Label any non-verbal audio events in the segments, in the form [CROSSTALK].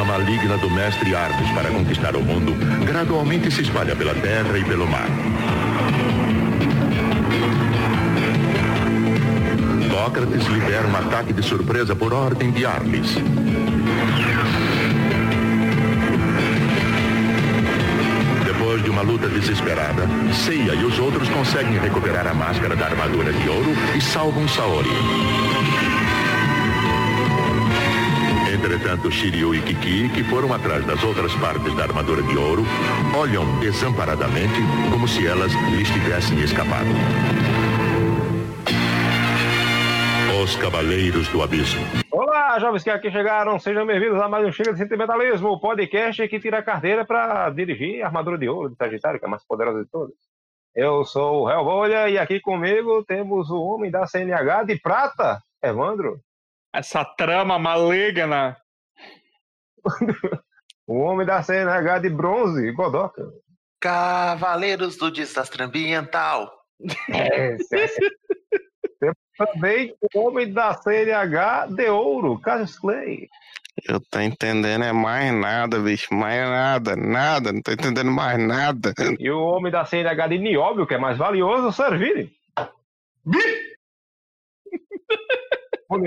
trama maligna do mestre Arles para conquistar o mundo gradualmente se espalha pela terra e pelo mar. Sócrates lidera um ataque de surpresa por ordem de Arles. Depois de uma luta desesperada, Seiya e os outros conseguem recuperar a máscara da armadura de ouro e salvam Saori. Entretanto, Shiryu e Kiki, que foram atrás das outras partes da armadura de ouro, olham desamparadamente como se elas lhes tivessem escapado. Os Cavaleiros do Abismo. Olá, jovens que aqui chegaram, sejam bem-vindos a mais um Chega de Sentimentalismo, o podcast que tira a carteira para dirigir a armadura de ouro de Sagitário, que é a mais poderosa de todas. Eu sou o Helvolha e aqui comigo temos o homem da CNH de prata, Evandro. Essa trama maligna. o homem da CNH de bronze, Godoka. Cavaleiros do Desastre Ambiental. É, Temos também o homem da CNH de ouro, Cassius Clay. Eu tô entendendo é mais nada, bicho. Mais nada, nada. Não tô entendendo mais nada. E o homem da CNH de nióbio, que é mais valioso, Servini.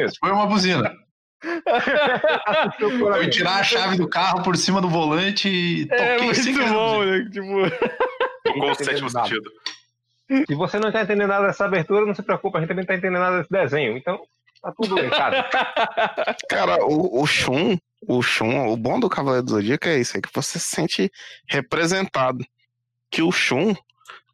Isso foi uma buzina. [LAUGHS] Eu tirar a chave do carro por cima do volante e É toquei sem muito bom, né? Tipo, [LAUGHS] Tocou o sétimo sentido. Se você não está entendendo nada dessa abertura, não se preocupe, a gente também não está entendendo nada desse desenho. Então, tá tudo em casa. [LAUGHS] Cara, o, o Shun, o Shun, o bom do Cavaleiro do Zodíaco é isso, é que você se sente representado. Que o Shun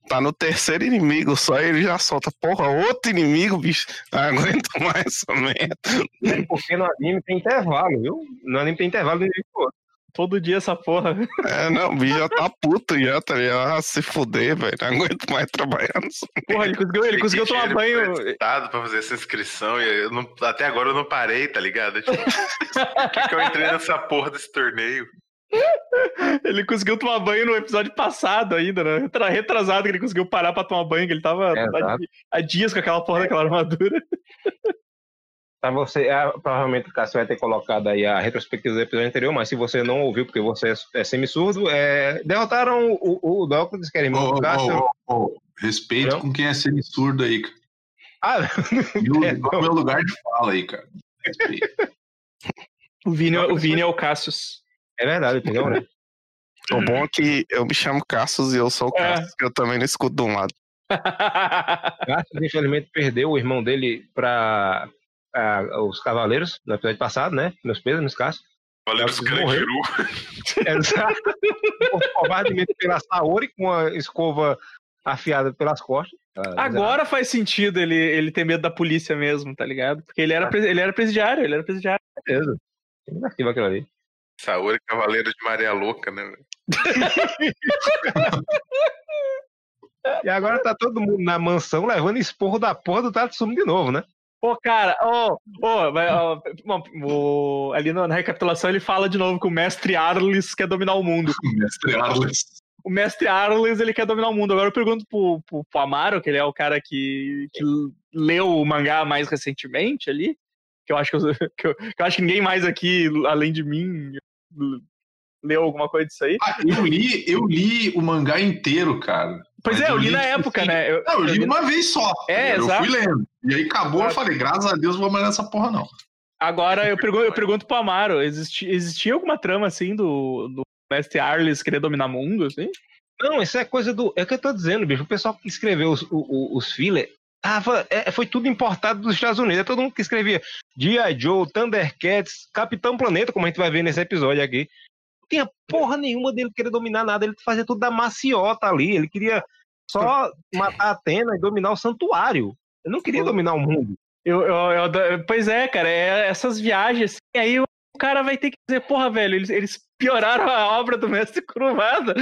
tá no terceiro inimigo, só ele já solta, porra, outro inimigo, bicho. Não aguento [LAUGHS] mais essa merda. Porque no anime tem intervalo, viu? No anime tem intervalo do inimigo pro outro. todo dia essa porra. É, não, o bicho já tá puto já, tá ligado? Ah, se fuder, velho. Não aguento mais trabalhar nisso. Porra, ele conseguiu, ele conseguiu tomar banho. emprestado pra fazer essa inscrição e eu não- até agora eu não parei, tá ligado? [LAUGHS] Tipo, por que, que eu entrei nessa porra desse torneio? Ele conseguiu tomar banho no episódio passado ainda, né? Retra- Retrasado que ele conseguiu parar pra tomar banho, que ele tava É, há, exato. há dias com aquela porra daquela armadura. [LAUGHS] Pra você, é, provavelmente o Cássio vai ter colocado aí a retrospectiva do episódio anterior, mas se você não ouviu porque você é, é semi-surdo, é, derrotaram o, o, o Dócrates, que era irmão Ô, do ô, Cássio. ô, ô, Respeito Não? com quem é semi-surdo aí, cara. Ah, [LAUGHS] Meu, É, é o meu lugar de fala aí, cara. Respeito. O Vini, o Vini é o Cassius. É verdade, entendeu? né? [LAUGHS] O bom é que eu me chamo Cassius e eu sou o É. Cassius, que eu também não escuto de um lado. [LAUGHS] Cássio, infelizmente, perdeu o irmão dele para os Cavaleiros no episódio passado, né? Meus pesos, Cássio. Valeiros Cássio morreu. Carandiru. [LAUGHS] Exato. Covardemente pela Saori com a escova afiada pelas costas. Ah, Agora faz sentido ele, ele ter medo da polícia mesmo, tá ligado? Porque ele era, pres- ele era presidiário, ele era presidiário. Que negativo aquilo ali. Saúde Cavaleiro de Maria Louca, né? velho? [LAUGHS] E agora tá todo mundo na mansão levando esporro da porra do Tatsumi de novo, né? Pô, cara, ó, ó, vai, ó, bom, o- ali na, na recapitulação ele fala de novo que o mestre Arles quer dominar o mundo. [LAUGHS] Mestre Arles. O mestre Arles, ele quer dominar o mundo. Agora eu pergunto pro, pro, pro Amaro, que ele é o cara que, que leu o mangá mais recentemente ali, que eu acho que, eu, [LAUGHS] que eu- que eu acho que ninguém mais aqui, além de mim, leu alguma coisa disso aí. Ah, eu li, eu li o mangá inteiro, cara. Pois Mas é, eu li tipo na época, assim, né? Eu, Não, eu li uma vez só. É, eu exato. fui lendo. E aí acabou, eu Exato. falei, graças a Deus, não vou mais nessa porra, não. Agora eu pergunto, eu pergunto pro Amaro, existia, existia alguma trama assim do, do mestre Arles querer dominar o mundo, assim? Não, isso é coisa do. É o que eu tô dizendo, bicho. O pessoal que escreveu os, o- o- os filler tava, é, foi tudo importado dos Estados Unidos. É todo mundo que escrevia G.I. Joe, Thundercats, Capitão Planeta, como a gente vai ver nesse episódio aqui. Não tinha porra nenhuma dele querer dominar nada. Ele fazia tudo da maciota ali. Ele queria só matar a Atena e dominar o santuário. Ele não queria dominar o mundo. Eu, eu- eu- pois é, cara, é essas viagens, assim, aí o cara vai ter que dizer, porra, velho, eles, eles pioraram a obra do mestre Kurumada.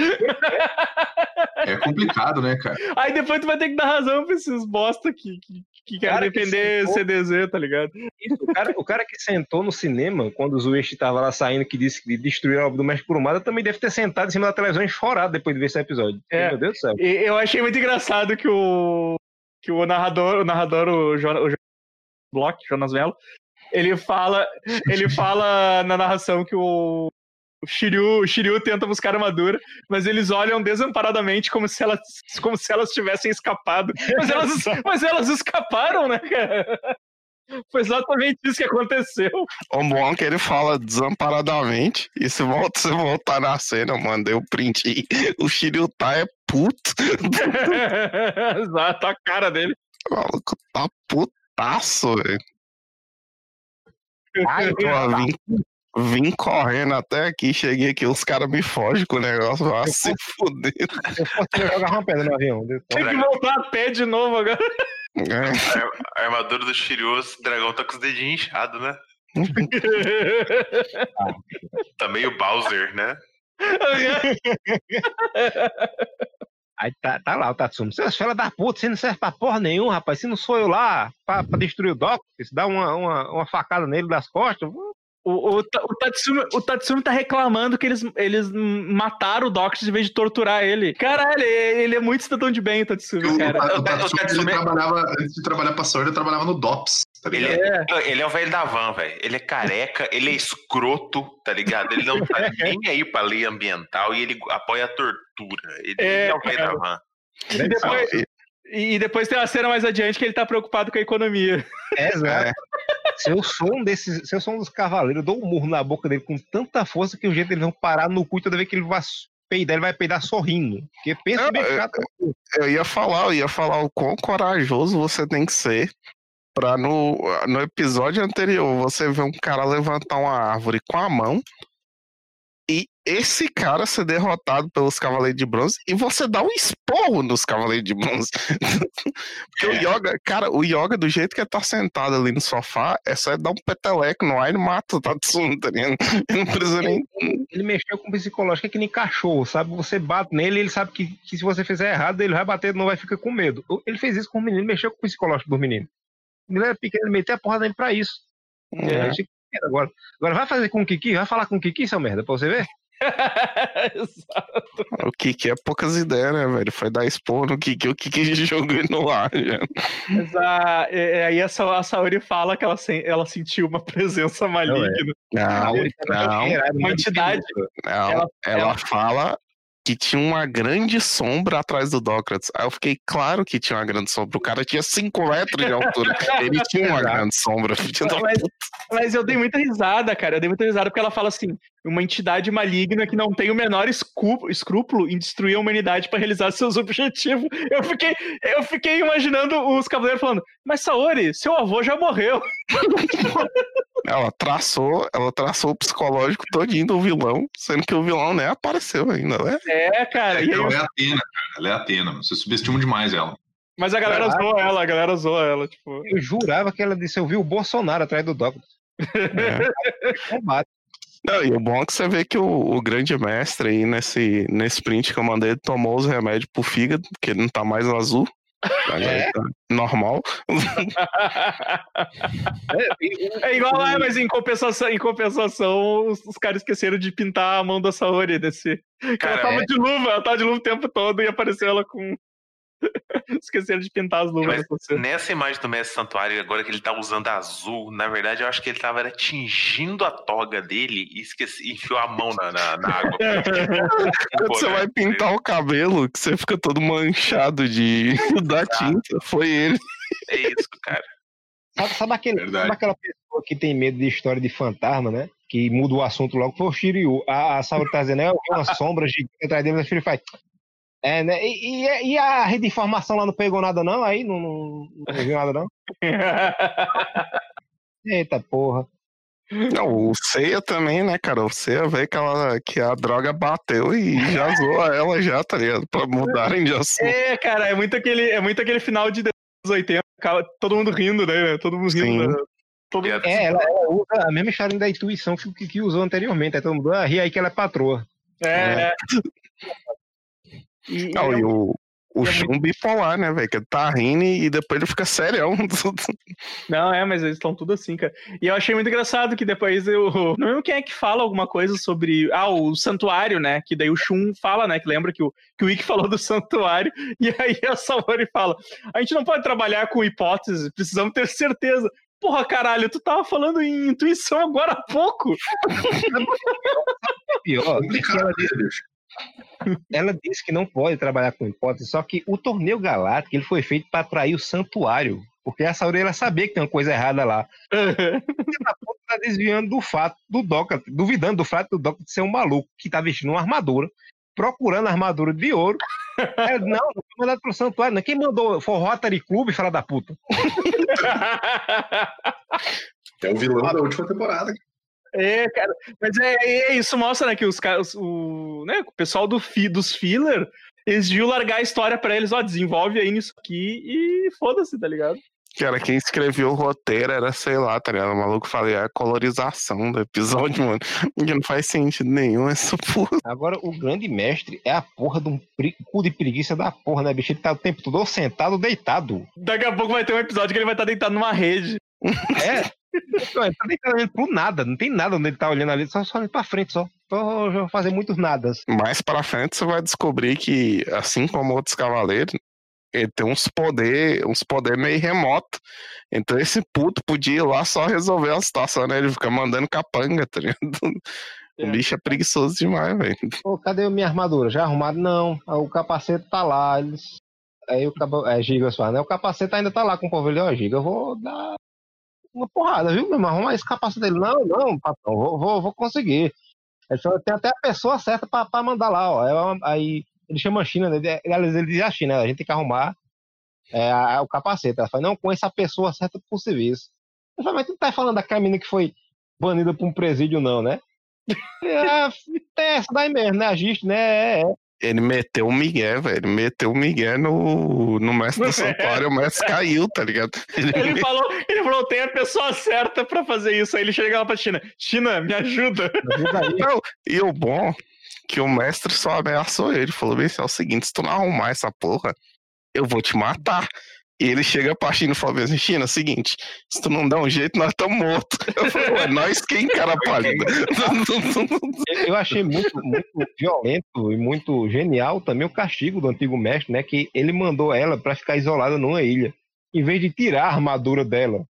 É complicado, né, cara? [LAUGHS] Aí depois tu vai ter que dar razão pra esses bosta que, que, que querem Cara que defender sentou- CDZ, tá ligado? Isso, o, cara, o cara que sentou no cinema, quando o Zueste tava lá saindo, que disse que destruiu a obra do Mestre Kurumada, também deve ter sentado em cima da televisão e chorado depois de ver esse episódio. É. Meu Deus do céu. Eu achei muito engraçado que o que o narrador, o narrador, o, Jo- o Jo- Block, Jonas Mello, ele fala, ele fala na narração que o Shiryu, o Shiryu tenta buscar armadura, mas eles olham desamparadamente como se elas, como se elas tivessem escapado. Mas elas, [LAUGHS] mas elas escaparam, né, cara? Foi exatamente isso que aconteceu. O bom que ele fala desamparadamente. E se volta, se voltar na cena, eu mandei o print. aí, O Shiryu tá é puto. [LAUGHS] Exato, a cara dele. O maluco tá putaço, velho. Ai, Pô, [LAUGHS] vim, vim correndo até aqui, cheguei aqui, os caras me fogem com o negócio. Vai se fuder. eu jogar uma pedra no avião. [LAUGHS] Tem que voltar a pé de novo agora. É. A armadura do Shiryu, esse dragão tá com os dedinhos inchados, né? [LAUGHS] Tá meio Bowser, né? Aí tá, tá lá o Tatsumi. Seus filhos da puta, você não serve pra porra nenhuma, rapaz. Se não sou eu lá pra, pra destruir o Doc, se dá uma, uma, uma facada nele das costas, O, o, o Tatsumi, o Tatsumi tá reclamando que eles, eles mataram o Doctor em vez de torturar ele. Caralho, ele ele é muito cidadão de bem, o Tatsumi, O, cara. o, o Tatsumi, Tatsumi- ele trabalhava, antes de trabalhar pra Sword, ele trabalhava no DOPS, tá Ele ligado? é, ele é o velho da van, velho. Ele é careca, ele é escroto, tá ligado? Ele não tá [LAUGHS] nem aí pra lei ambiental e ele apoia a tortura. Ele É, é, o cara. da van. E depois, e depois tem uma cena mais adiante que ele tá preocupado com a economia. É, exato. Se eu sou um desses, se eu sou um dos cavaleiros, eu dou um murro na boca dele com tanta força que o jeito eles vão parar no cu e toda vez que ele vai peidar, ele vai peidar sorrindo. Porque pensa bem eu- chato. Eu ia falar, eu ia falar o quão corajoso você tem que ser pra no, no episódio anterior você ver um cara levantar uma árvore com a mão esse cara ser derrotado pelos Cavaleiros de Bronze e você dá um esporro nos Cavaleiros de Bronze. [LAUGHS] Porque o É. Yoga, cara, o Yoga, do jeito que ele tá sentado ali no sofá, é só dar um peteleco no ar e mata o Tatsumi, tá ligado? [LAUGHS] Ele não precisa nem. Ele mexeu com o psicológico, é que nem cachorro, sabe? Você bate nele, ele sabe que, que se você fizer errado, ele vai bater, não vai ficar com medo. Ele fez isso com o menino, mexeu com o psicológico do menino. O menino era pequeno, ele meteu a porra nele pra isso. É. Medo Agora, agora vai fazer com o Kiki, vai falar com o Kiki, seu merda, pra você ver? [LAUGHS] O Kiki é poucas ideias, né, velho? Foi dar expor no Kiki, o Kiki [LAUGHS] jogou no ar, já. Mas a, é, é, aí a, Sa- a Saori fala que ela, sen- ela sentiu uma presença maligna. Não, tá não, cheirado, uma entidade. não. Ela- Ela, ela- fala que tinha uma grande sombra atrás do Dócrates. Aí eu fiquei claro que tinha uma grande sombra. O cara tinha 5 metros de altura. [LAUGHS] Ele tinha uma grande sombra. Mas, mas eu dei muita risada, cara. Eu dei muita risada porque ela fala assim: uma entidade maligna que não tem o menor escrúpulo em destruir a humanidade para realizar seus objetivos. Eu fiquei, eu fiquei imaginando os cavaleiros falando: Mas Saori, seu avô já morreu. [LAUGHS] Ela traçou, ela traçou o psicológico todinho do vilão, sendo que o vilão nem apareceu ainda, né? É, cara. E aí, Ela é Atena, cara. Ela é Atena. Você subestima demais ela. mas a galera zoa ela, a galera zoa ela, tipo. Eu jurava que ela disse, eu vi o Bolsonaro atrás do Doc. É. [LAUGHS] Combate. Não, e o bom é que você vê que o, o grande mestre aí nesse, nesse print que eu mandei, tomou os remédios pro fígado, porque ele não tá mais azul. [LAUGHS] É? tá normal. [LAUGHS] É, É igual lá, mas em compensação, em compensação os, os caras esqueceram de pintar a mão da Saori desse. Que ela Cara, tava é. de luva, ela tava de luva o tempo todo e apareceu ela com. [LAUGHS] esqueceram de pintar as luvas. Mas nessa imagem do Mestre Santuário, agora que ele tá usando azul, na verdade eu acho que ele tava era, tingindo a toga dele e esqueci, enfiou a mão na, na, na água. [LAUGHS] Quando você vai pintar o cabelo, que você fica todo manchado de [LAUGHS] da tinta, foi ele. É isso, cara. Sabe, sabe aquele, Verdade. sabe aquela pessoa que tem medo de história de fantasma, né? Que muda o assunto logo, foi o Shiryu. A, a Saori tá dizendo, é, uma sombra gigante atrás dele, mas o Shiryu faz. É, né? E, e- e a rede de informação lá não pegou nada, não? Aí não, não, não viu nada, não? [LAUGHS] Eita porra. Não, o Ceia também, né, cara? O Ceia veio que, ela, que a droga bateu e já zoa ela já, tá ligado? Pra mudarem de assunto. é, cara, é muito aquele, é muito aquele final de 80, acaba todo mundo rindo, né? Todo mundo rindo. Sim. né? Todo a- É, ela, ela usa a mesma história da intuição que o Kiki usou anteriormente. Aí todo mundo, ah, ri aí que ela é patroa. É. é. [LAUGHS] E, Não, e e o, o é Shun bipolar, né, velho? Que ele tá rindo e depois ele fica serião. [LAUGHS] Não, é, mas eles estão tudo assim, cara. E eu achei muito engraçado que depois eu. Não lembro quem é que fala alguma coisa sobre. Ah, o santuário, né? Que daí o Shun fala, né? Que lembra que o, que o Ikki falou do santuário. [LAUGHS] E aí a Saori fala: a gente não pode trabalhar com hipóteses, precisamos ter certeza. Porra, caralho, tu tava falando em intuição agora há pouco. [LAUGHS] pior é que Complicado, ela né, disse, bicho? Ela disse que não pode trabalhar com hipótese, só que o torneio galáctico ele foi feito para atrair o santuário. Porque a Saori ela sabia que tem uma coisa errada lá. Ela tá desviando do fato do Doca, duvidando do fato do Doca de ser um maluco que tá vestindo uma armadura, procurando armadura de ouro. Ela, não, não foi mandado pro santuário, não. Quem mandou foi o Rotary Club, filha da puta. [LAUGHS] É o vilão da última temporada. É, cara, mas é, é isso mostra, né, que os caras, o, né, o pessoal do fi, dos filler, eles deviam largar a história pra eles, ó, desenvolve aí nisso aqui e foda-se, tá ligado? Cara, quem escreveu o roteiro era, sei lá, tá ligado? O maluco falei, é a colorização do episódio, [LAUGHS] mano. Que não faz sentido nenhum essa porra. Agora, o grande mestre é a porra de um cu de preguiça da porra, né, bicho? Ele tá o tempo todo sentado ou deitado. Daqui a pouco vai ter um episódio que ele vai estar deitado numa rede. É. Não, ele tá olhando pro nada, não tem nada onde ele tá olhando ali, só, só olhando pra frente só. Só já vou fazer muitos nadas. Mais pra frente você vai descobrir que, assim como outros cavaleiros, ele tem uns poder, uns poder meio remoto. Então esse puto podia ir lá só resolver a situação, né? Ele fica mandando capanga, tá ligado? O É. bicho é preguiçoso demais, velho. Pô, cadê a minha armadura? Já arrumado? Não. O capacete tá lá. Eles... Aí o cabo... é, Giga fala, né? O capacete ainda tá lá com o povo. Ele, ó, Giga, eu vou dar uma porrada, viu, meu irmão? Arruma esse capacete dele. Não, não, patrão, vou, vou, vou conseguir. Ele falou, tem até a pessoa certa pra mandar lá, ó. Aí, ele chama a China, né? Ele- ele diz a China, a gente tem que arrumar é, a- o capacete. Ela fala, não, com essa pessoa certa pro serviço. Eu falei, mas tu não tá falando daquela menina que foi banida pra um presídio, não, né? É, é essa daí mesmo, né? A né? É, é. Ele meteu o Miguel, velho. Ele meteu o Miguel no, no mestre do [LAUGHS] santuário, o mestre caiu, tá ligado? Ele Ele [LAUGHS] falou, ele falou, tem a pessoa certa pra fazer isso. Aí ele chega lá pra China. China, me ajuda. Ajuda aí. Não, e o bom que o mestre só ameaçou ele. Falou bem é o seguinte, se tu não arrumar essa porra, eu vou te matar. E ele chega China e fala assim, China, é o seguinte, se tu não der um jeito, nós estamos mortos. [LAUGHS] Eu falei, ué, nós quem, cara pálida? [LAUGHS] Eu achei muito, muito violento e muito genial também o castigo do antigo mestre, né? Que ele mandou ela pra ficar isolada numa ilha, em vez de tirar a armadura dela.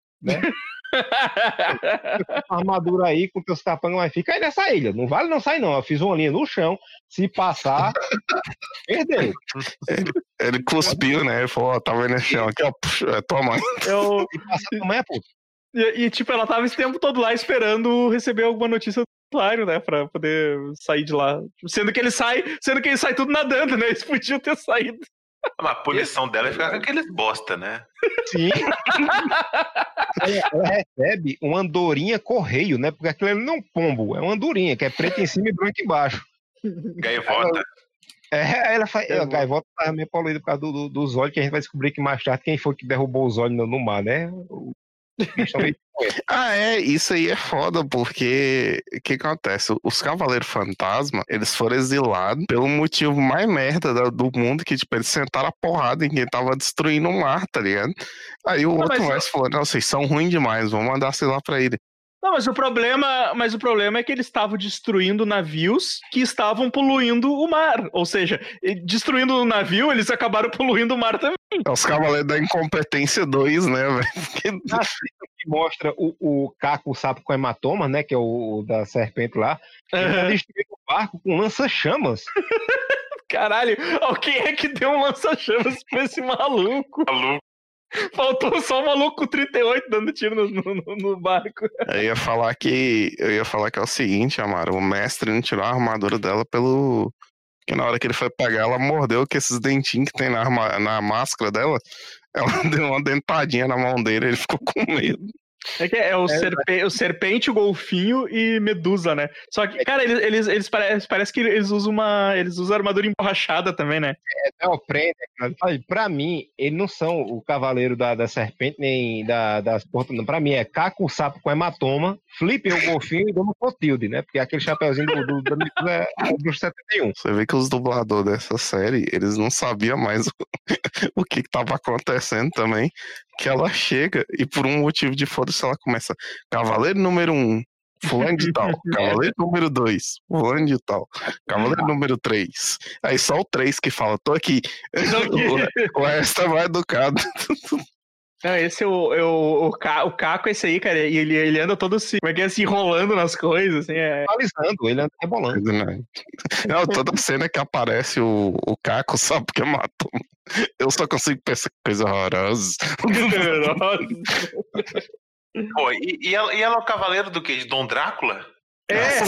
A armadura aí com teus capangas, mas fica aí nessa ilha. Não vale não sai não. Eu fiz uma linha no chão. Se passar, perdeu. [LAUGHS] ele cuspiu, né? Ele falou, ó, tá vendo esse chão aqui, ó, puxa, é tua mãe. Eu, passar, também é puta. e, e, tipo, ela tava esse tempo todo lá esperando receber alguma notícia do Claro, né? Pra poder sair de lá. Sendo que ele sai, sendo que ele sai tudo nadando, né? Eles podiam ter saído. Mas a punição dela é ficar com aqueles bosta, né? Sim. ela, ela recebe uma andorinha correio, né? Porque aquilo ali não é um pombo, é uma andorinha, que é preta em cima e branca embaixo. Gaivota. É, aí ela faz. É a gaivota tava meio poluída por causa do- do- dos olhos, que a gente vai descobrir que mais tarde quem foi que derrubou os olhos no, no mar, né? O- [LAUGHS] Ah, é, isso aí é foda, porque o que acontece? Os Cavaleiros Fantasma, eles foram exilados pelo motivo mais merda da- do mundo, que tipo, eles sentaram a porrada em quem tava destruindo o mar, tá ligado? Aí o Não, outro mas- mestre falou, não, vocês são ruins demais, vamos mandar sei lá pra ele. Não, mas o problema, mas o problema é que eles estavam destruindo navios que estavam poluindo o mar. Ou seja, destruindo o navio, eles acabaram poluindo o mar também. É os Cavaleiros da Incompetência 2, né, velho? que mostra o, o Caco, o sapo com hematoma, né? Que é o, o da serpente lá. Ele destruindo o barco com lança-chamas. [LAUGHS] Caralho, alguém é que deu um lança-chamas pra esse maluco? Maluco. Faltou só o maluco com 38 dando tiro no, no- no barco. Eu ia falar que. Eu ia falar que é o seguinte, Amaro, o mestre não tirou a armadura dela pelo. Que na hora que ele foi pegar, ela mordeu que esses dentinhos que tem na, na máscara dela. Ela [LAUGHS] deu uma dentadinha na mão dele, ele ficou com medo. É que é o, serpe- o serpente, o golfinho e medusa, né? Só que, cara, eles, eles, eles parece, parece que eles usam uma. Eles usam armadura emborrachada também, né? É o prende, cara. Olha, Pra mim, eles não são o cavaleiro da, da serpente, nem da, das portas, não. Pra mim é Caco, o sapo com hematoma, Flipper, o golfinho e Dona Clotilde, né? Porque aquele chapeuzinho do, do, do, do, é o do 71. Você vê que os dubladores dessa série, eles não sabiam mais o, [LAUGHS] o que, que tava acontecendo também. Que ela chega e por um motivo de foda-se ela começa. Cavaleiro número um, fulano de tal. [LAUGHS] Cavaleiro número dois, fulano de tal. Cavaleiro número três. Aí só o três que fala, tô aqui. O, [LAUGHS] o resto é mais educado. [LAUGHS] Não, esse é o, é o, o, Ca- o Caco, esse aí, cara, e ele, ele anda todo se, como é que é, se enrolando nas coisas, assim, é. Atualizando, ele anda rebolando. Não, toda cena que aparece o, o Caco só porque matou. Eu só consigo pensar coisa horrorosa. Pô, e, e ela, e ela é o cavaleiro do quê? De Dom Drácula? é,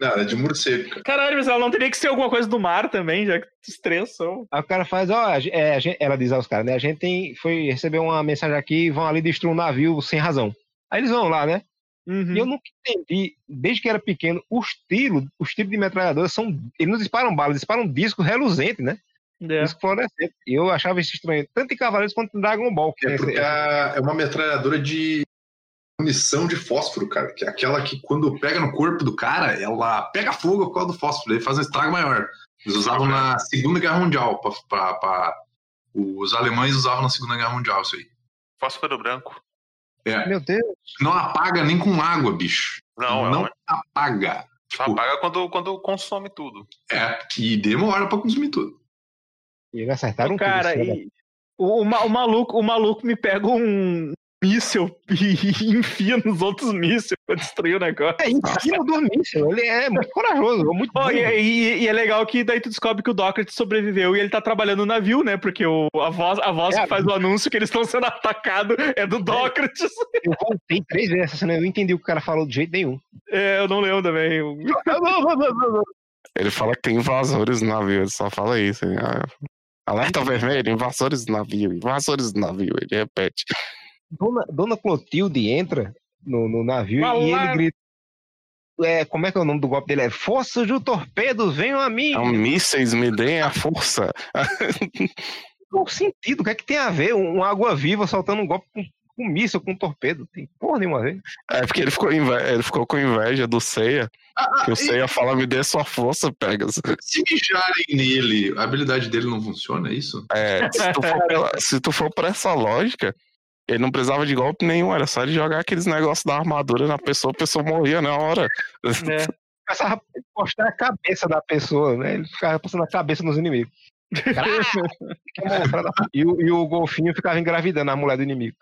Não, é de morcego, cara. caralho, mas ela não teria que ser alguma coisa do mar também, já que os três são. Aí o cara faz, ó, é, a gen- ela diz aos caras, né? A gente tem, foi receber uma mensagem aqui e vão ali destruir um navio sem razão. Aí eles vão lá, né? Uhum. E eu nunca entendi, desde que era pequeno, os tiros, os tiros de metralhadora são. Eles não disparam balas, eles disparam disco reluzente, né? É. Disco fluorescente. E eu achava isso estranho, tanto em Cavaleiros quanto em Dragon Ball. Que É porque a- é uma metralhadora de munição de fósforo, cara. Que é aquela que quando pega no corpo do cara, ela pega fogo por causa do fósforo. Ele faz um estrago maior. Eles usavam na Segunda Guerra Mundial. Pra, pra- pra- Os alemães usavam na Segunda Guerra Mundial isso aí. Fósforo branco. Meu Deus. Não apaga nem com água, bicho. Não, não não. apaga. Só apaga quando, quando consome tudo. É, e demora pra consumir tudo. E eles acertaram tudo, Cara, esse e o, o, o maluco, o maluco me pega um míssil [LAUGHS] e enfia nos outros mísseis pra destruir o negócio. É, em cima do míssil. Ele é muito corajoso, muito Ó, burro. e, e- e é legal que daí tu descobre que o Dockert sobreviveu e ele tá trabalhando no navio, né? Porque o, a voz, a voz É, que faz o anúncio que eles estão sendo atacados é do Dockert. [LAUGHS] Eu voltei três vezes essa cena, eu não entendi o que o cara falou de jeito nenhum. É, eu não lembro também. Eu- [LAUGHS] Ele fala que tem invasores no navio, ele só fala isso. hein? Ah, Alerta vermelho, invasores do navio, invasores do navio, ele repete. Dona, Dona Clotilde entra no, no navio e ele grita. É, como é que é o nome do golpe dele? É Forças do Torpedo, venham a mim! Então, mísseis me deem a força. Qual o sentido? O que é que tem a ver um, um água-viva soltando um golpe com, com míssil, com torpedo? Tem porra nenhuma a ver. É porque ele ficou, inve- ele ficou com inveja do Seiya, Ah, que o Seiya fala, me dê sua força, Pegasus. Se mijarem nele, a habilidade dele não funciona, é isso? É, se, tu for [LAUGHS] pela- se tu for por essa lógica, ele não precisava de golpe nenhum, era só ele jogar aqueles negócios da armadura na pessoa, a pessoa morria na hora. né? [LAUGHS] Começava a postar a cabeça da pessoa, né? Ele ficava postando a cabeça nos inimigos. [LAUGHS] E, o, e o golfinho ficava engravidando a mulher do inimigo.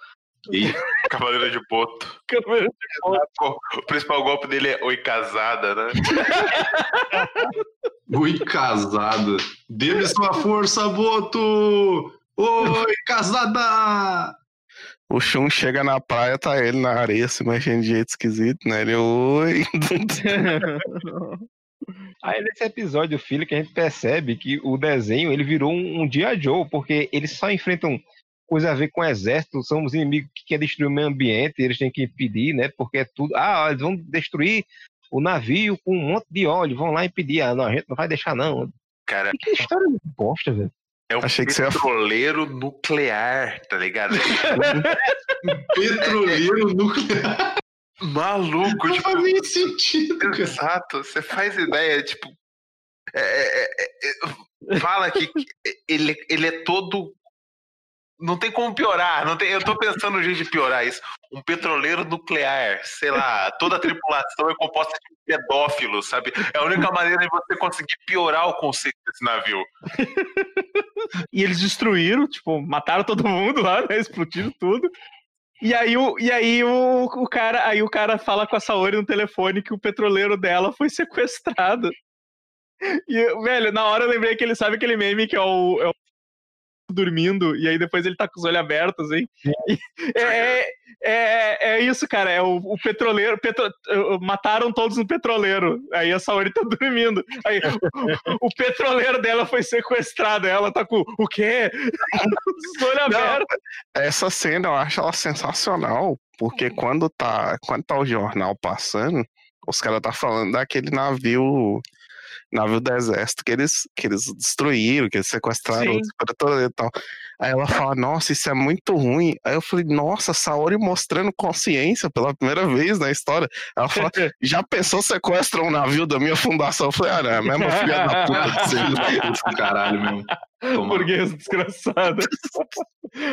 E Cavaleiro de Boto. O principal golpe dele é Oi Casada, né? [LAUGHS] Oi, casada. Dê-me sua força, Boto! Oi, casada! O Shun chega na praia, tá ele na areia se mexendo de jeito esquisito, né? Ele, oi. [LAUGHS] Aí nesse episódio, filho, que a gente percebe que o desenho ele virou um, um Dia Joe, porque eles só enfrentam coisa a ver com o exército, são os inimigos que querem destruir o meio ambiente, eles têm que impedir, né? Porque é tudo. Ah, eles vão destruir o navio com um monte de óleo, vão lá impedir. Ah, não, a gente não vai deixar, não. Cara, Que história de bosta, velho. É um Achei que você ia- petroleiro nuclear, tá ligado? [LAUGHS] Petroleiro nuclear. Maluco, Não tipo, faz nem sentido, cara. Exato, você faz ideia, tipo. é, é, é, é, fala que que ele, ele é todo. Não tem como piorar. Não tem, eu tô pensando no jeito de piorar isso. Um petroleiro nuclear, sei lá, toda a tripulação é composta de pedófilos, sabe? É a única maneira de você conseguir piorar o conceito desse navio. [LAUGHS] E eles destruíram, tipo, mataram todo mundo lá, né? Explodiram tudo. E aí, o, e aí o, o cara, aí o cara fala com a Saori no telefone que o petroleiro dela foi sequestrado. E, velho, na hora eu lembrei que ele sabe aquele meme que é o, é o dormindo, e aí depois ele tá com os olhos abertos, hein? E [LAUGHS] é, é, é, é isso, cara. É o, o petroleiro. petro- mataram todos no petroleiro. Aí a Saori tá [LAUGHS] dormindo. Aí o, o petroleiro dela foi sequestrado. Ela tá com o quê? [LAUGHS] os olhos abertos. essa cena eu acho ela sensacional, porque quando tá, quando tá o jornal passando, os caras tá falando daquele navio navio do exército que eles, que eles destruíram, que eles sequestraram e tal. Aí ela fala, nossa, isso é muito ruim. Aí eu falei, nossa, Saori mostrando consciência pela primeira vez na história. Ela fala, [LAUGHS] já pensou sequestrar um navio da minha fundação? Eu falei, ah, não, é a mesma filha da puta de [LAUGHS] do caralho mesmo. Burguesa desgraçada.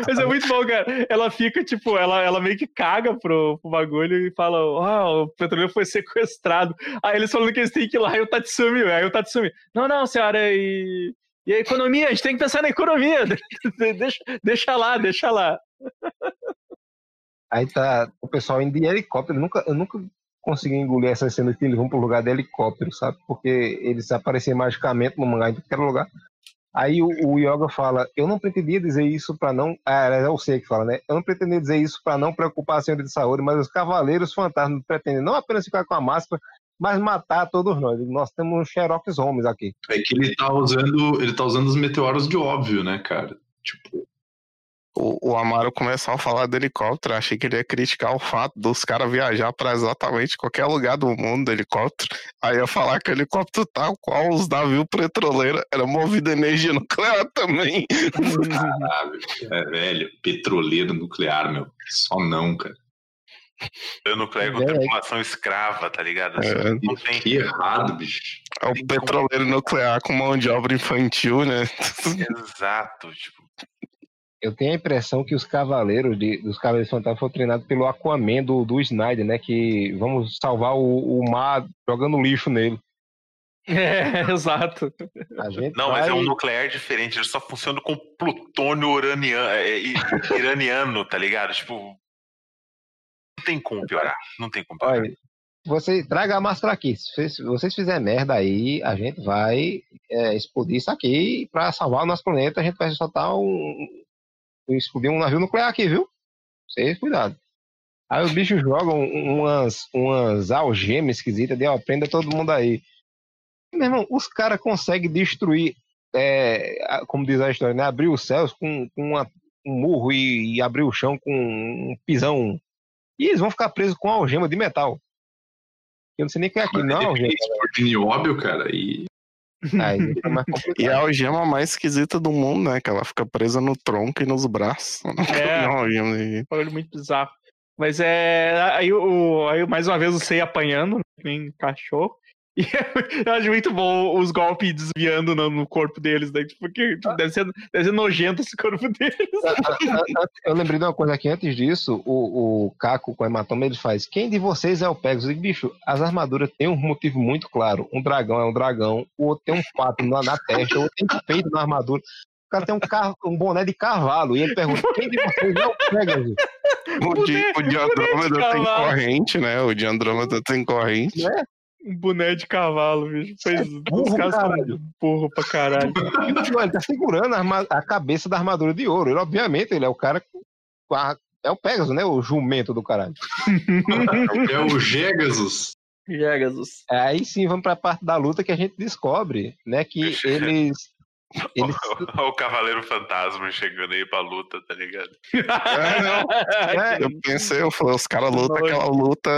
Mas é muito bom, cara. Ela fica, tipo, ela, ela meio que caga pro, pro bagulho e fala: Ah, o petroleiro foi sequestrado. Aí eles falando que eles têm que ir lá e o Tatsumi, aí o Tatsumi, não, não, senhora, e. E a economia, a gente tem que pensar na economia. [LAUGHS] deixa, deixa lá, deixa lá. Aí tá o pessoal indo de helicóptero. Eu nunca, eu nunca consegui engolir essa cena que eles vão pro lugar de helicóptero, sabe? Porque eles apareciam magicamente no mangá em qualquer lugar. Aí o, o Yoga fala: Eu não pretendia dizer isso para não. Ah, é o Sei que fala, né? Eu não pretendia dizer isso para não preocupar a senhora de saúde, mas os cavaleiros fantasmas pretendem não apenas ficar com a máscara, mas matar todos nós. Nós temos um Xerox Holmes aqui. É que ele tá usando. Ele tá usando os meteoros de óbvio, né, cara? Tipo, O, o Amaro começou a falar do helicóptero, achei que ele ia criticar o fato dos caras viajar para exatamente qualquer lugar do mundo de helicóptero. Aí ia falar que o helicóptero tal qual os navios petroleiros era movido a energia nuclear [LAUGHS] também. caralho, é velho, petroleiro nuclear, meu. Só não, cara. Eu nuclear com É. tripulação escrava, tá ligado? Assim, É. Não tem. Que errado, bicho. É o petroleiro nuclear com mão de obra infantil, né? [LAUGHS] Exato. Tipo, Eu tenho a impressão que os cavaleiros de, dos Cavaleiros Fantasmas foram treinados pelo Aquaman do, do Snyder, né? Que vamos salvar o, o mar jogando lixo nele. [LAUGHS] É, exato. A gente não, mas é um nuclear diferente. Ele só funciona com plutônio uraniano, é, i- [LAUGHS] iraniano, tá ligado? Tipo. Não tem como piorar. Não tem como piorar. Olha, você traga a máscara aqui. Se vocês, fizerem merda aí, a gente vai é, explodir isso aqui pra salvar o nosso planeta. A gente vai soltar um. explodir um navio nuclear aqui, viu? Vocês cuidado. Aí os bichos jogam umas, umas algemas esquisitas de ó, prenda todo mundo aí. Meu irmão, os caras conseguem destruir, é, como diz a história, né? Abrir os céus com, com uma- um murro e, e abrir o chão com um pisão. E eles vão ficar presos com algema de metal. Eu não sei nem o que é aquilo, não é algema. Por nióbio, cara, e Aí mais complicado. [LAUGHS] E é a algema mais esquisita do mundo, né? Que ela fica presa no tronco e nos braços. É. Algema de- Bagulho muito bizarro. Mas é. Aí, o, aí mais uma vez o Sei apanhando, né, nem cachorro. [LAUGHS] E eu acho muito bom os golpes desviando no, no corpo deles, né? Tipo, que, tipo, deve, ser, deve ser nojento esse corpo deles. [LAUGHS] Eu lembrei de uma coisa aqui antes disso, o, o Caco com o hematoma ele faz. Quem de vocês é o Pegasus? E, bicho, as armaduras têm um motivo muito claro. Um dragão é um dragão, o outro tem um pato na, na testa, o outro tem peito na armadura. O cara tem um, carro, um boné de cavalo. E ele pergunta: quem de vocês é o Pegasus? O de, o de Andrômeda tem corrente, né? O de Andrômeda tem corrente. Um boné de cavalo, bicho. Pois, os burro, caras são caralho. burro pra caralho. Não, ele tá segurando a, arma- a cabeça da armadura de ouro. Ele, obviamente, ele é o cara. com a- é o Pegasus, né? O jumento do caralho. [LAUGHS] é o Gegasus. Pegasus. Aí sim, vamos pra parte da luta que a gente descobre, né? Que Deixa- eles. Olha [LAUGHS] o Cavaleiro Fantasma chegando aí pra luta, tá ligado? É, é, Eu pensei, eu falei, os caras lutam aquela luta.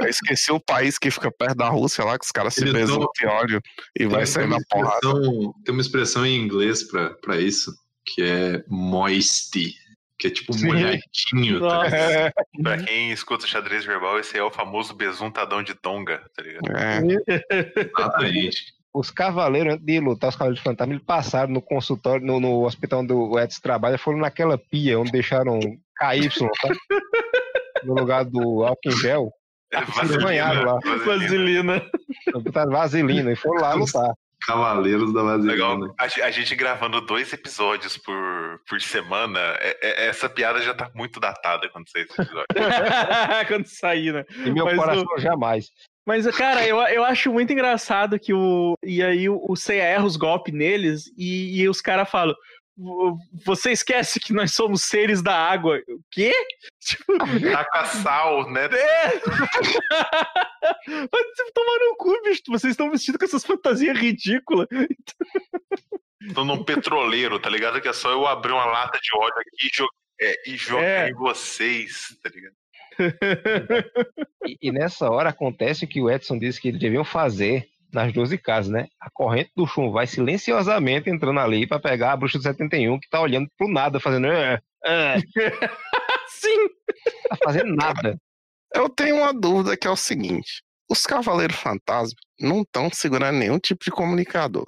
Eu esqueci o país que fica perto da Rússia lá, que os caras se beijam de óleo e vai sair na porrada. tem uma expressão em inglês pra, pra isso, que é moisty, que é tipo Sim. molhadinho, tá ligado? Pra quem escuta xadrez verbal, esse é o famoso besuntadão de tonga, tá ligado? É, Exatamente. Os cavaleiros, antes de lutar, os cavaleiros de fantasma, eles passaram no consultório, no, no hospital onde o Edson trabalha, foram naquela pia onde deixaram KY, sabe? [LAUGHS] No lugar do álcool em gel. Eles banharam lá. Vaselina. Botaram vaselina e foram lá lutar. Cavaleiros da Legal. Vaselina. A, ge- a gente gravando dois episódios por, por semana, é- é- essa piada já tá muito datada quando sair esse episódio. [LAUGHS] [LAUGHS] Quando sair, né? E meu Mas coração jamais. Mas, cara, eu, eu acho muito engraçado que o. E aí o, o Seiya erra os golpes neles e, e os caras falam. "Vo- Você esquece que nós somos seres da água. O quê? [LAUGHS] Tipo, Taca sal, né? é! Vai se tomar no cu, bicho. Vocês estão vestidos com essas fantasias ridículas. [LAUGHS] Tô num petroleiro, tá ligado? Que é só eu abrir uma lata de óleo aqui e, é, e jogar É. em vocês, tá ligado? E, e nessa hora acontece o que o Edson disse que eles deviam fazer nas 12 casas, né? A corrente do chum vai silenciosamente entrando ali pra pegar a bruxa do 71 que tá olhando pro nada, fazendo. "É, é", [LAUGHS] Sim! tá fazendo nada. Eu tenho uma dúvida que é o seguinte: os Cavaleiros Fantasma não estão segurando nenhum tipo de comunicador.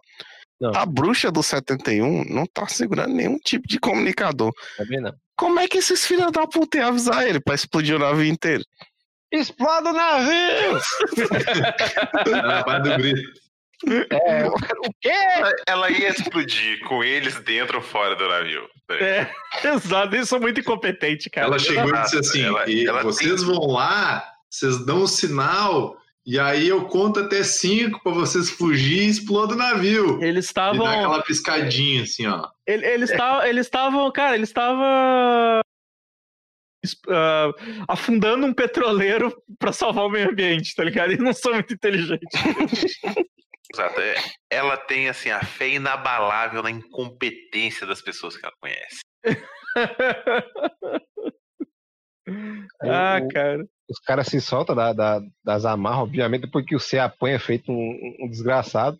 Não. A bruxa do 71 não tá segurando nenhum tipo de comunicador. Também não. Como é que esses filhos da puta iam avisar ele pra explodir o navio inteiro? Explode o navio! Na parte do grito. É, o quê? Ela, ia explodir com eles dentro ou fora do navio. É, exato, eles são muito incompetentes, cara. Ela chegou e disse assim: Ela- e ela vocês vão lá, vocês dão um sinal, e aí eu conto até cinco pra vocês fugir e explodir o navio. Eles estavam. dá aquela piscadinha assim, ó. Ele- Eles estavam. Eles estavam. Cara, eles estavam. es- ah, afundando um petroleiro pra salvar o meio ambiente, tá ligado? Eles não são muito inteligentes. [LAUGHS] Exato. é. Ela tem assim a fé inabalável na incompetência das pessoas que ela conhece. [LAUGHS] ah, cara. Os caras se soltam da, da- das amarras, obviamente, depois que o C apanha feito um, um desgraçado.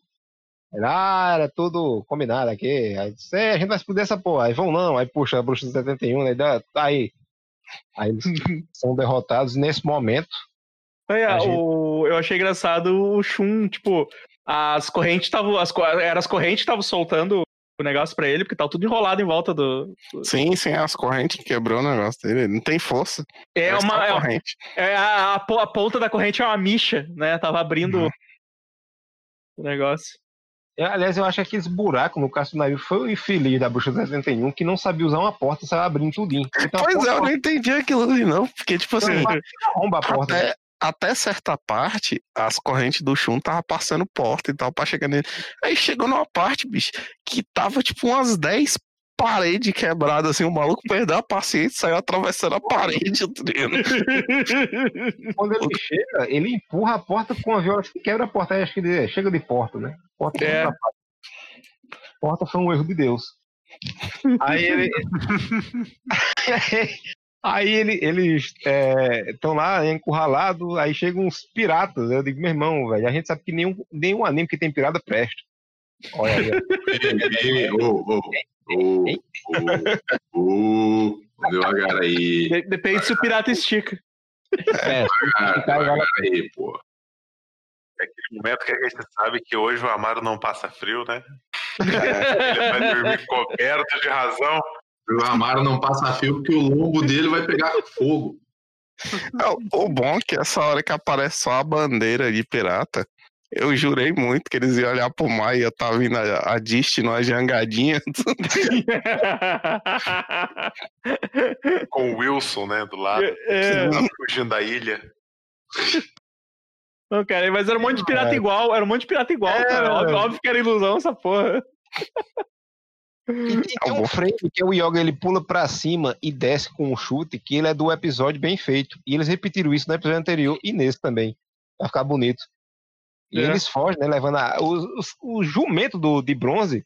Ah, era tudo combinado aqui. Aí disse, é, a gente vai explodir essa porra. Aí vão não, aí puxa a bruxa de 71, né? dá- Tá aí. Aí eles [LAUGHS] são derrotados nesse momento. Aí, ah, gente- o- eu achei engraçado o Shun, tipo, as correntes estavam. As, eram as correntes estavam soltando o negócio pra ele, porque tava tudo enrolado em volta do. Sim, sim, as correntes que quebrou o negócio dele. Ele não tem força. É Parece uma. é- corrente. É, a, a a ponta da corrente é uma micha, né? Tava abrindo Uhum. o negócio. É, Aliás, eu acho que aqueles buracos no caso do navio foi o infeliz da bruxa de 71 que não sabia usar uma porta e saiu abrindo tudinho. Então, Pois é, eu porta não entendi aquilo ali, não. Porque, tipo assim, arromba a porta. até, até certa parte, as correntes do Shun tava passando porta e tal pra chegar nele. Aí chegou numa parte, bicho, que tava tipo umas 10 paredes quebradas, assim, o maluco perdeu a paciência e saiu atravessando a parede, tá? [LAUGHS] Quando ele chega, ele empurra a porta com a violência que quebra a porta. Aí acho que ele é, chega de porta, né? Porta, É. porta foi um erro de Deus. [LAUGHS] Aí ele. [LAUGHS] aí ele, eles estão lá encurralados, aí chegam uns piratas. Eu digo, meu irmão, velho, a gente sabe que nenhum, nenhum anime que tem pirata presta. Olha aí. [LAUGHS] Ei, ei, ô, ô, ô, devagar aí, De- Depende se o pirata estica. É, devagar, devagar aí, pô. É aquele momento que a gente sabe que hoje o Amaro não passa frio, né? Ele vai dormir coberto de razão. O Amaro não passa fio porque o lombo dele vai pegar fogo. Não, O bom é que essa hora que aparece só a bandeira de pirata, eu jurei muito que eles iam olhar pro mar e ia estar vindo a, a Destino, a jangadinha. [LAUGHS] Com o Wilson, né, do lado, É, tá fugindo da ilha. não, cara, mas era um monte de pirata É. igual, era um monte de pirata igual, É. cara. Óbvio, óbvio que era ilusão essa porra. E tem, tem bom. um frame que o Yoga ele pula pra cima e desce com um chute, que ele é do episódio bem feito. E eles repetiram isso no episódio anterior e nesse também. Pra ficar bonito. E É. eles fogem, né? Levando a, os, os- o jumento do, de bronze.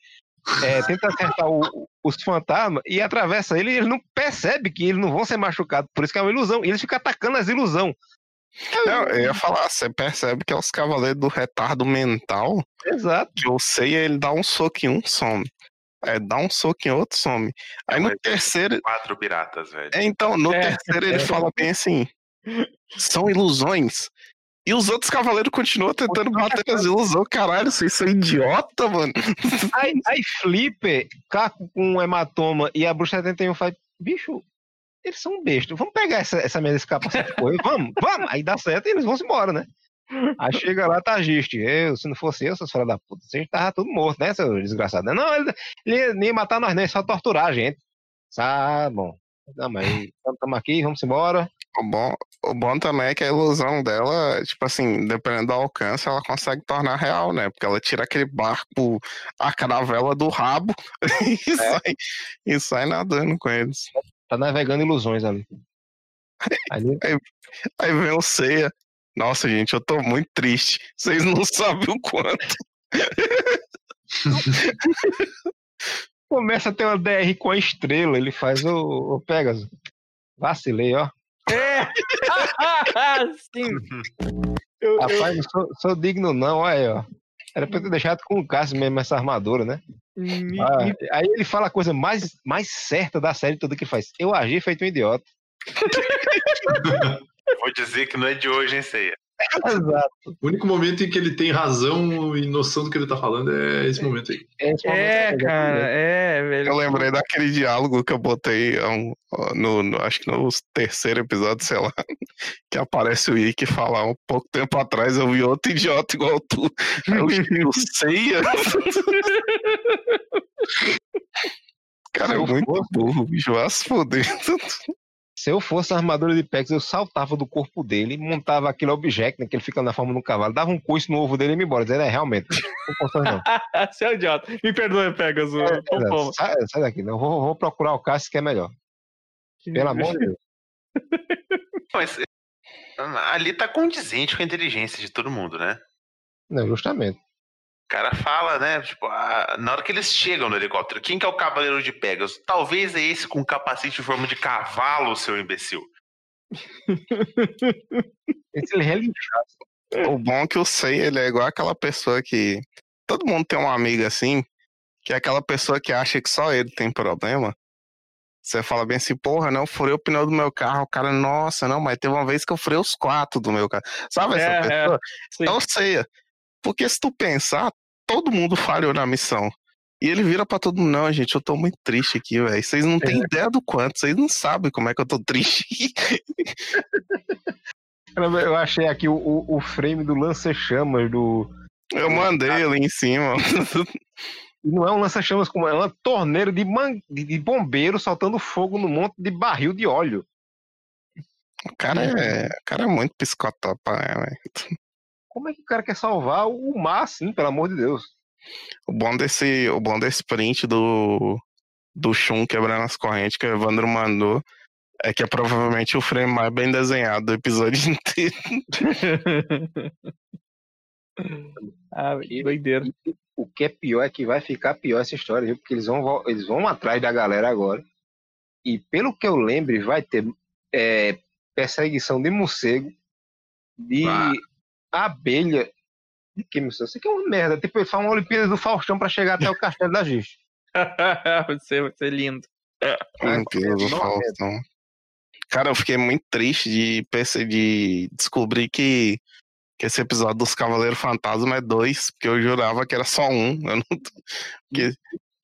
É, tenta acertar o- os fantasmas e atravessa ele e ele não percebe que eles não vão ser machucados. Por isso que é uma ilusão. E eles ficam atacando as ilusões. Não, eu ia falar, você percebe que é os cavaleiros do retardo mental, Exato. que eu sei, ele dá um soco em um, some. É, dá um soco em outro, some. Aí no Mas- terceiro, Quatro piratas, velho. é, então, no É. terceiro ele fala bem assim, são ilusões. E os outros cavaleiros continuam tentando bater as ilusões. Caralho, vocês são idiota, mano. [LAUGHS] Aí, aí Flipper, Caco com um hematoma e a bruxa 71 faz, bicho, eles são bestas, vamos pegar essa, essa merda desse capacete de coisa, vamos, vamos, aí dá certo e eles vão embora, né? Aí chega lá, tá Giste, eu, se não fosse eu, seus filhos da puta, vocês tava tudo morto, né, seu desgraçado? Não, ele, ele nem matar nós, nem só torturar a gente. Ah, bom. Não, mas estamos aqui, vamos embora. O bom, o bom também é que a ilusão dela, tipo assim, dependendo do alcance, ela consegue tornar real, né? Porque ela tira aquele barco, a caravela do rabo [LAUGHS] e, sai, e sai nadando com eles. Tá navegando ilusões ali. [LAUGHS] Ali, Aí vem o Ceia. Nossa, gente, eu tô muito triste. Vocês não [LAUGHS] sabem o quanto. [LAUGHS] começa a ter uma DR com a estrela, ele faz o, o Pegasus. Vacilei, ó. É! [LAUGHS] Sim! Eu, eu- Rapaz, não sou, sou digno não, olha aí, ó. Era pra eu ter deixado com o Cássio mesmo essa armadura, né? me- Ah, me- aí ele fala a coisa mais, mais certa da série toda que ele faz. Eu agi feito um idiota. Vou dizer que não é de hoje, hein, Ceia? [LAUGHS] Exato. O único momento em que ele tem razão e noção do que ele tá falando é esse momento aí. Esse momento É, exatamente. cara, é, velho. Eu lembrei daquele diálogo que eu botei há um- no, no- acho que no terceiro episódio, sei lá, [LAUGHS] que aparece o Ike falar um pouco tempo atrás, eu vi outro idiota igual tu. [LAUGHS] Aí Eu, eu ceia. Cara, é muito burro, bicho. Vai se foder. Se eu fosse a armadura de Pex, eu saltava do corpo dele, montava aquele objeto, né, que ele fica na forma de um cavalo, dava um coice no ovo dele e ia embora. Dizendo, é, realmente, não não. [LAUGHS] Você é um idiota. Me perdoe, Pegasus. É, é, sai, sai daqui, não. Vou, vou procurar o Cássio que é melhor. Pelo amor de Deus. [LAUGHS] Mas eh, ali tá condizente com a inteligência de todo mundo, né? Não, justamente. O cara fala, né? Tipo, ah, na hora que eles chegam no helicóptero, quem que é o cavaleiro de Pegasus? Talvez é esse com capacete em forma de cavalo, seu imbecil. [LAUGHS] Esse ele relinchasse. O bom é que eu sei, ele é igual aquela pessoa que. Todo mundo tem uma amiga assim, que é aquela pessoa que acha que só ele tem problema. Você fala bem assim, porra, não, eu furei o pneu do meu carro. O cara, nossa, não, mas teve uma vez que eu furei os quatro do meu carro. Sabe essa É, é, pessoa? sim. Eu sei. Porque se tu pensar, todo mundo falhou na missão. E ele vira pra todo mundo, não, gente, eu tô muito triste aqui, velho. Vocês não têm ideia do quanto, vocês não sabem como é que eu tô triste. [LAUGHS] Eu achei aqui o, o, o frame do lança-chamas do. Eu mandei ali em cima. Não é um lança-chamas como é uma torneira de, man... de bombeiro soltando fogo no monte de barril de óleo. O cara é, o cara é muito psicotapa, né, velho. Como é que o cara quer salvar o mar assim, pelo amor de Deus? O bom desse, o bom desse print do, do Shun quebrando as correntes que o Evandro mandou é que é provavelmente o frame mais bem desenhado do episódio [LAUGHS] inteiro. [LAUGHS] ah, doideira. O que é pior é que vai ficar pior essa história, viu? Porque eles vão, eles vão atrás da galera agora. E pelo que eu lembre, vai ter é, perseguição de morcego, de Ah. Abelha. De senhor? Isso aqui é uma merda. Tipo, eles falam uma Olimpíada do Faustão pra chegar até o castelo da Giz. vai, ser, vai ser lindo. Meu Deus, o não, Faustão. Cara, eu fiquei muito triste de, perce- de descobrir que, que esse episódio dos Cavaleiros Fantasma é dois, porque eu jurava que era só um. Eu não-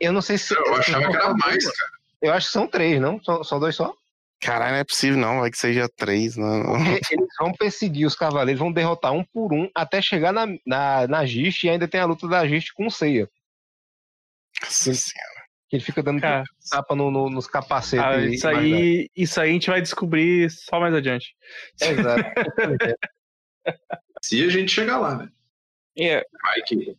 Eu não sei se. Eu se achava são que era mais, cara. Eu acho que são três, não? Só, só dois só? Caralho, não é possível não, vai que seja três. Não, não. Porque [LAUGHS] eles vão perseguir os cavaleiros, vão derrotar um por um até chegar na, na, na Gist e ainda tem a luta da Gist com o Seiya. Nossa senhora. Que ele fica dando Cara, tapa no, no- nos capacetes. ah, e- isso, aí, isso aí a gente vai descobrir só mais adiante. Exato. [LAUGHS] Se a gente chegar lá, né? É, Vai que.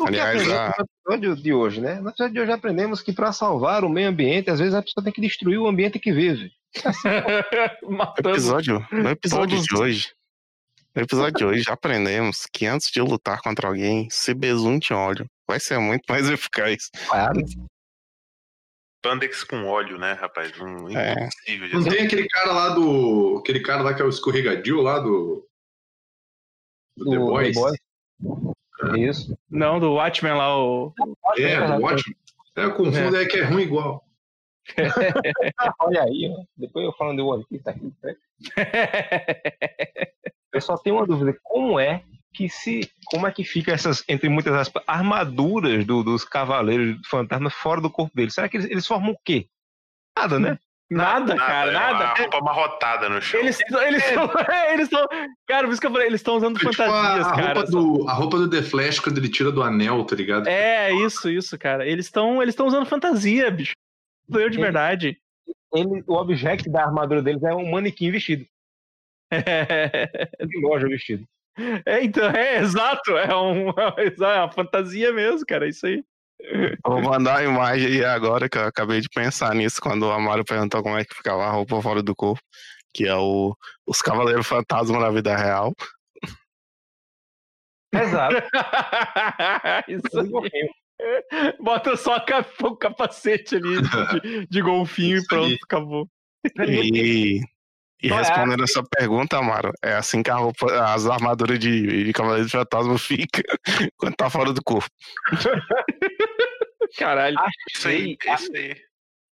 Aliás, a- no episódio de hoje, né? No episódio de hoje aprendemos que para salvar o meio ambiente, às vezes a pessoa tem que destruir o ambiente que vive. No [LAUGHS] matando. episódio, no episódio todos- de hoje, no episódio de hoje, já aprendemos que antes de lutar contra alguém, se besunte óleo. Vai ser muito mais eficaz. Claro. Pandex com óleo, né, rapaz? Um É. impossível Não tem aquele cara lá do. Aquele cara lá que é o escorregadio lá do. Do, The Boys. The Boys. Isso. Não, do Watchmen lá, o. É, o. É, eu confundo, é. que é ruim igual. [LAUGHS] Olha aí, ó. depois eu falando de One Piece aqui. né? [LAUGHS] Eu só tenho uma dúvida. Como é que se. Como é que fica essas, entre muitas aspas, armaduras do- dos cavaleiros fantasmas fora do corpo deles? Será que eles, eles formam o quê? Nada, né? Nada, cara, é nada. Uma roupa amarrotada no chão. Eles eles estão. [LAUGHS] Eles estão. Cara, por isso que eu falei, eles estão usando É tipo fantasias, a, a cara. roupa do, a roupa do The Flash quando ele tira do anel, tá ligado? É, isso, isso, cara. Eles estão eles estão usando fantasia, bicho. Eu de Ele- verdade. Ele, o objeto da armadura deles é um manequim vestido. [LAUGHS] De loja vestido. É, então, é exato. É, um, [LAUGHS] é uma fantasia mesmo, cara. É isso aí. Vou mandar a imagem aí agora, que eu acabei de pensar nisso, quando o Amaro perguntou como é que ficava a roupa fora do corpo. Que é o, os Cavaleiros Fantasma na vida real. Exato. [LAUGHS] isso aí. Bota só a o [LAUGHS] capacete ali de, de golfinho e Isso pronto, aí. acabou. E, e Não, é respondendo essa pergunta, Amaro, é assim que a roupa, as armaduras de, de Cavaleiro de Fantasma fica [LAUGHS] quando tá fora do corpo. Caralho. Isso aí, Sei, isso aí.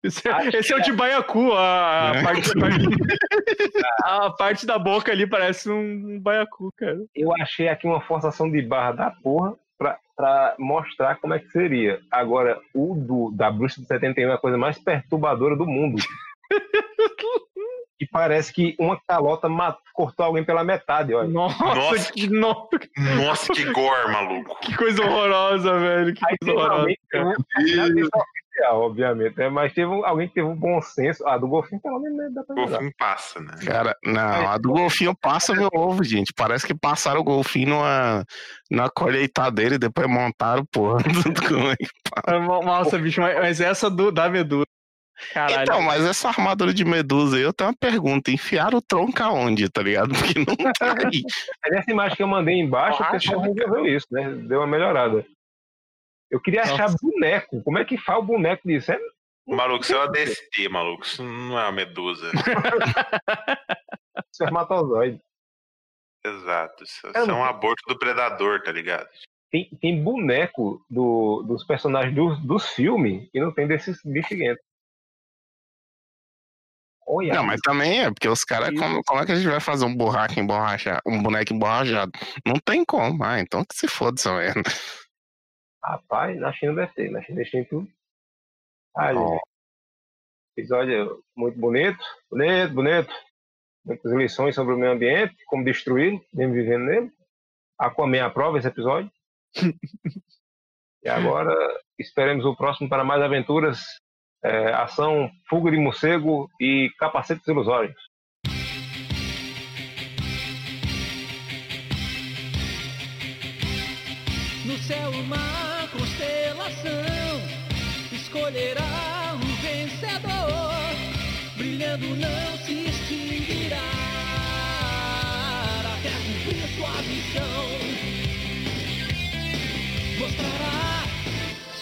Esse, é- esse é o de baiacu, a, a É. parte, a parte- [LAUGHS] a parte da boca ali parece um baiacu, cara. Eu achei aqui uma forçação de barra da porra pra, pra mostrar como é que seria. Agora, o do, da bruxa de 71 é a coisa mais perturbadora do mundo. [LAUGHS] que parece que uma calota mat- cortou alguém pela metade, olha. Nossa, Nossa. que, no- Nossa, que gore, maluco. que coisa horrorosa, velho. Que Aí coisa horrorosa. Oficial, obviamente, né? mas teve um- alguém que teve um bom senso. Ah, do golfinho pelo menos né, dá pra O jogar. filme passa, né? Cara, não, a do golfinho passa meu ovo, gente. Parece que passaram o golfinho numa, numa colheitadeira e depois montaram, porra. [LAUGHS] Como é Nossa, bicho, mas, mas essa do, da Medusa. Caralho. Então, mas essa armadura de medusa aí, eu tenho uma pergunta. Enfiaram o tronco aonde, tá ligado? Porque não tá aí. Nessa imagem que eu mandei embaixo, o pessoal resolveu isso, né? Deu uma melhorada. Eu queria achar boneco. Como é que faz o boneco disso? É Maluco, isso é uma DST, maluco. Isso não é uma medusa. [LAUGHS] espermatozoide. Exato. Isso, É, isso é um aborto do predador, tá ligado? Tem, tem boneco do- dos personagens dos, dos filmes e não tem desses bexiguentos. Olha, Não, mas também é, porque os caras, como, como é que a gente vai fazer um borracha emborrachado, um boneco emborrachado? Não tem como. Ah, então que se foda essa merda. Rapaz, na China deve ter, na China tem tudo. Ó. gente, episódio muito bonito, bonito, bonito. Muitas lições sobre o meio ambiente, como destruí-lo, mesmo vivendo nele. Aquaman aprova esse episódio. [LAUGHS] e agora esperemos o próximo para mais aventuras. é, ação, fuga de morcego e capacetes ilusórios. Escolherá um vencedor, brilhando não se extinguirá até cumprir sua missão. Mostrará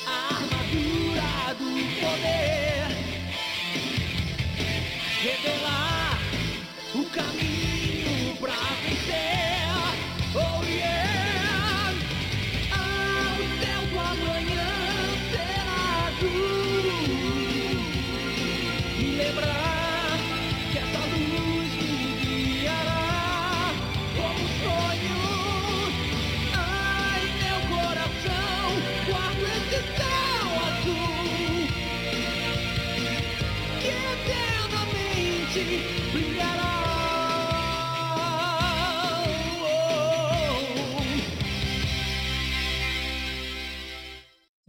a armadura do poder, revelar o caminho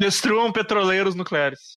Destruam petroleiros nucleares.